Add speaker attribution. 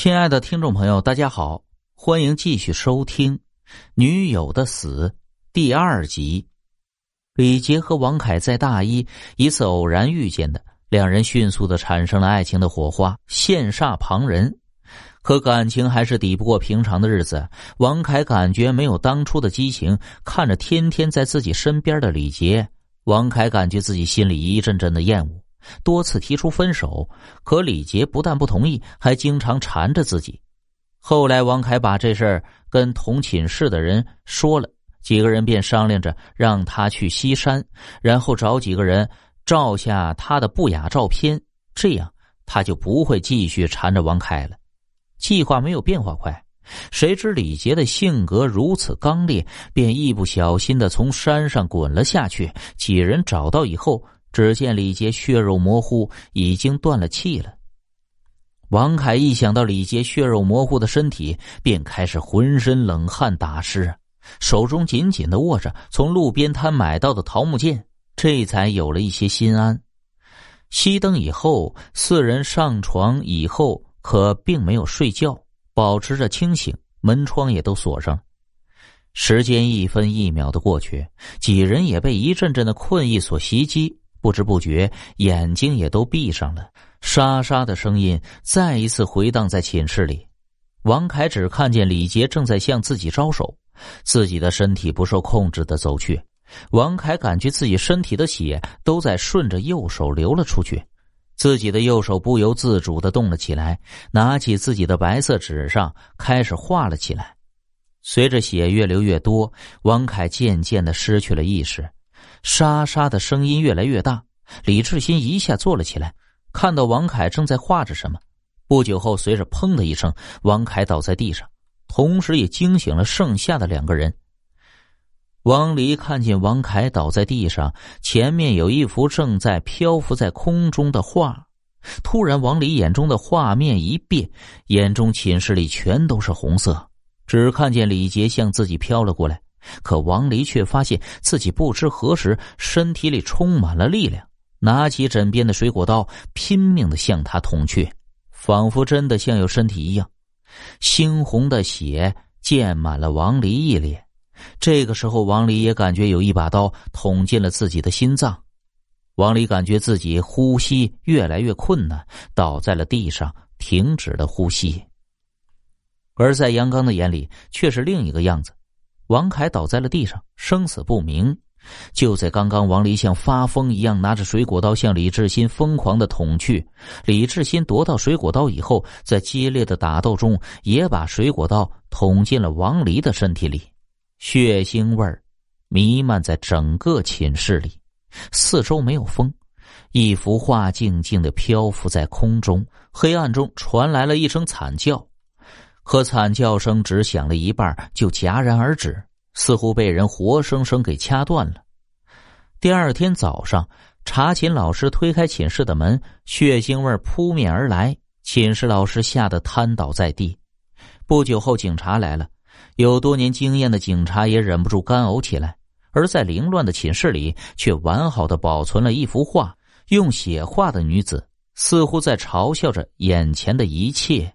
Speaker 1: 亲爱的听众朋友，大家好，欢迎继续收听《女友的死》第二集。李杰和王凯在大一一次偶然遇见的，两人迅速的产生了爱情的火花，羡煞旁人。可感情还是抵不过平常的日子。王凯感觉没有当初的激情，看着天天在自己身边的李杰，王凯感觉自己心里一阵阵的厌恶。多次提出分手，可李杰不但不同意，还经常缠着自己。后来，王凯把这事儿跟同寝室的人说了，几个人便商量着让他去西山，然后找几个人照下他的不雅照片，这样他就不会继续缠着王凯了。计划没有变化快，谁知李杰的性格如此刚烈，便一不小心的从山上滚了下去。几人找到以后。只见李杰血肉模糊，已经断了气了。王凯一想到李杰血肉模糊的身体，便开始浑身冷汗打湿，手中紧紧的握着从路边摊买到的桃木剑，这才有了一些心安。熄灯以后，四人上床以后，可并没有睡觉，保持着清醒，门窗也都锁上。时间一分一秒的过去，几人也被一阵阵的困意所袭击。不知不觉，眼睛也都闭上了。沙沙的声音再一次回荡在寝室里。王凯只看见李杰正在向自己招手，自己的身体不受控制的走去。王凯感觉自己身体的血都在顺着右手流了出去，自己的右手不由自主的动了起来，拿起自己的白色纸上开始画了起来。随着血越流越多，王凯渐渐的失去了意识。沙沙的声音越来越大，李志新一下坐了起来，看到王凯正在画着什么。不久后，随着“砰”的一声，王凯倒在地上，同时也惊醒了剩下的两个人。王离看见王凯倒在地上，前面有一幅正在漂浮在空中的画。突然，王离眼中的画面一变，眼中寝室里全都是红色，只看见李杰向自己飘了过来。可王离却发现自己不知何时身体里充满了力量，拿起枕边的水果刀，拼命的向他捅去，仿佛真的像有身体一样。猩红的血溅满了王离一脸。这个时候，王离也感觉有一把刀捅进了自己的心脏。王离感觉自己呼吸越来越困难，倒在了地上，停止了呼吸。而在杨刚的眼里，却是另一个样子。王凯倒在了地上，生死不明。就在刚刚，王离像发疯一样拿着水果刀向李志新疯狂的捅去。李志新夺到水果刀以后，在激烈的打斗中，也把水果刀捅进了王离的身体里。血腥味儿弥漫在整个寝室里，四周没有风，一幅画静静的漂浮在空中。黑暗中传来了一声惨叫。和惨叫声只响了一半，就戛然而止，似乎被人活生生给掐断了。第二天早上，查寝老师推开寝室的门，血腥味扑面而来，寝室老师吓得瘫倒在地。不久后，警察来了，有多年经验的警察也忍不住干呕起来。而在凌乱的寝室里，却完好的保存了一幅画，用血画的女子，似乎在嘲笑着眼前的一切。